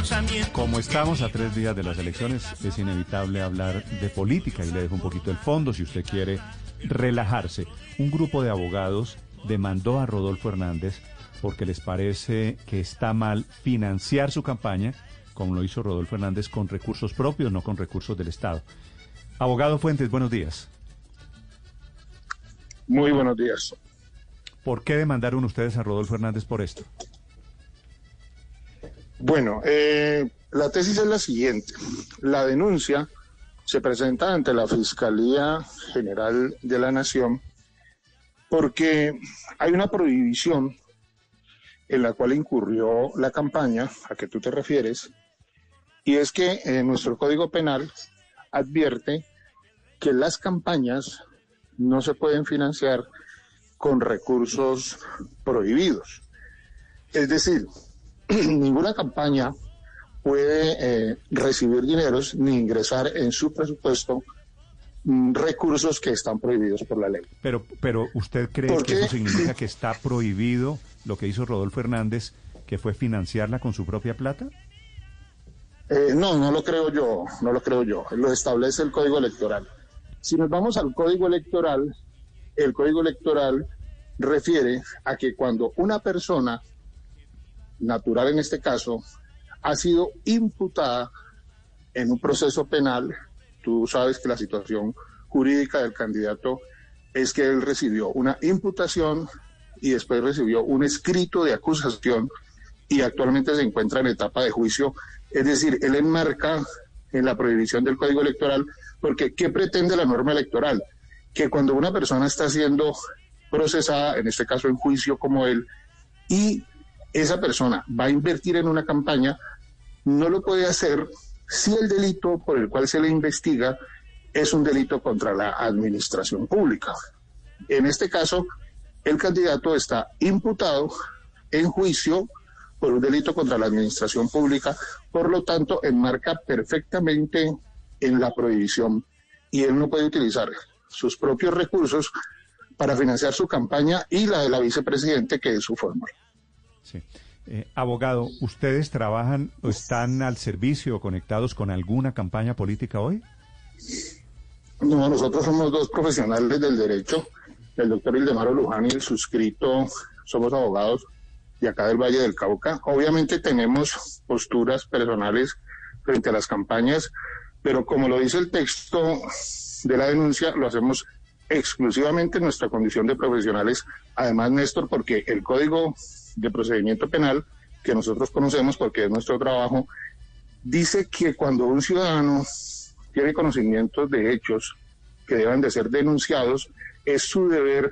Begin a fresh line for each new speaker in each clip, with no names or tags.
pensamiento.
Como estamos a tres días de las elecciones, es inevitable hablar de política y le dejo un poquito el fondo si usted quiere relajarse. Un grupo de abogados demandó a Rodolfo Hernández porque les parece que está mal financiar su campaña, como lo hizo Rodolfo Hernández, con recursos propios, no con recursos del Estado. Abogado Fuentes, buenos días.
Muy buenos días.
¿Por qué demandaron ustedes a Rodolfo Hernández por esto?
Bueno, eh, la tesis es la siguiente. La denuncia se presenta ante la Fiscalía General de la Nación porque hay una prohibición en la cual incurrió la campaña a que tú te refieres, y es que eh, nuestro Código Penal advierte que las campañas no se pueden financiar con recursos prohibidos. Es decir, ninguna campaña puede eh, recibir dineros ni ingresar en su presupuesto mm, recursos que están prohibidos por la ley.
Pero, pero ¿usted cree que eso significa que está prohibido lo que hizo Rodolfo Hernández, que fue financiarla con su propia plata?
Eh, no, no lo creo yo, no lo creo yo. Lo establece el Código Electoral. Si nos vamos al Código Electoral, el Código Electoral refiere a que cuando una persona, natural en este caso, ha sido imputada en un proceso penal, tú sabes que la situación jurídica del candidato es que él recibió una imputación y después recibió un escrito de acusación y actualmente se encuentra en etapa de juicio. Es decir, él enmarca en la prohibición del Código Electoral porque ¿qué pretende la norma electoral? Que cuando una persona está siendo procesada, en este caso en juicio como él, y esa persona va a invertir en una campaña, no lo puede hacer si el delito por el cual se le investiga es un delito contra la administración pública. En este caso, el candidato está imputado en juicio por un delito contra la administración pública, por lo tanto, enmarca perfectamente en la prohibición y él no puede utilizar sus propios recursos para financiar su campaña y la de la vicepresidente, que es su fórmula.
Sí. Eh, abogado, ¿ustedes trabajan o están al servicio o conectados con alguna campaña política hoy?
No, nosotros somos dos profesionales del derecho, el doctor Ildemaro Luján y el suscrito, somos abogados de acá del Valle del Cauca. Obviamente tenemos posturas personales frente a las campañas, pero como lo dice el texto de la denuncia, lo hacemos exclusivamente en nuestra condición de profesionales. Además, Néstor, porque el Código de Procedimiento Penal, que nosotros conocemos porque es nuestro trabajo, dice que cuando un ciudadano tiene conocimientos de hechos que deben de ser denunciados, es su deber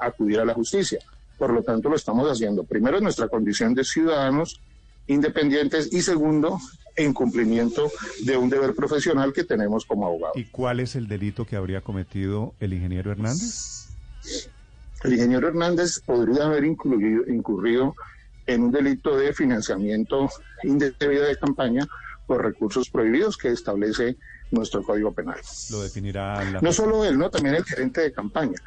acudir a la justicia. Por lo tanto, lo estamos haciendo. Primero, en nuestra condición de ciudadanos independientes y segundo, en cumplimiento de un deber profesional que tenemos como abogado.
¿Y cuál es el delito que habría cometido el ingeniero Hernández?
El ingeniero Hernández podría haber incluido, incurrido en un delito de financiamiento indebido de campaña por recursos prohibidos que establece nuestro Código Penal.
Lo definirá la...
No solo él, no también el gerente de campaña,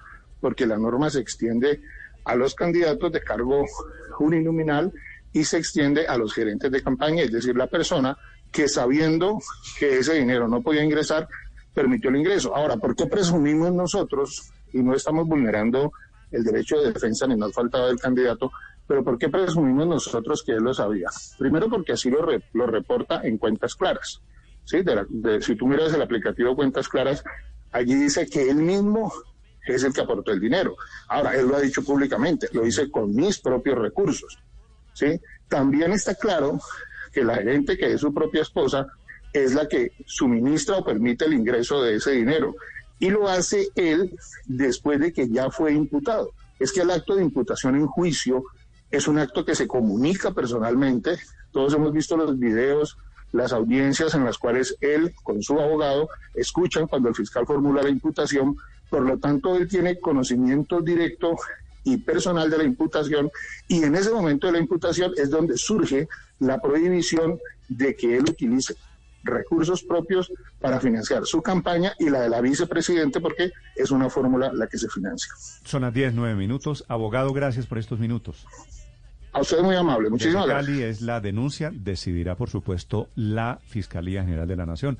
porque la norma se extiende a los candidatos de cargo uninominal y se extiende a los gerentes de campaña, es decir, la persona que sabiendo que ese dinero no podía ingresar, permitió el ingreso. Ahora, ¿por qué presumimos nosotros, y no estamos vulnerando el derecho de defensa ni nos faltaba del candidato, pero ¿por qué presumimos nosotros que él lo sabía? Primero porque así lo, lo reporta en cuentas claras. ¿sí? si tú miras el aplicativo Cuentas Claras, allí dice que él mismo es el que aportó el dinero. Ahora, él lo ha dicho públicamente, lo dice con mis propios recursos. ¿sí? También está claro que la gerente, que es su propia esposa, es la que suministra o permite el ingreso de ese dinero. Y lo hace él después de que ya fue imputado. Es que el acto de imputación en juicio es un acto que se comunica personalmente. Todos hemos visto los videos, las audiencias en las cuales él, con su abogado, escuchan cuando el fiscal formula la imputación. Por lo tanto, él tiene conocimiento directo y personal de la imputación y en ese momento de la imputación es donde surge la prohibición de que él utilice recursos propios para financiar su campaña y la de la vicepresidente porque es una fórmula la que se financia.
Son las 10, 9 minutos. Abogado, gracias por estos minutos.
A usted muy amable. Muchísimas
Desde Cali
gracias.
es la denuncia, decidirá por supuesto la Fiscalía General de la Nación.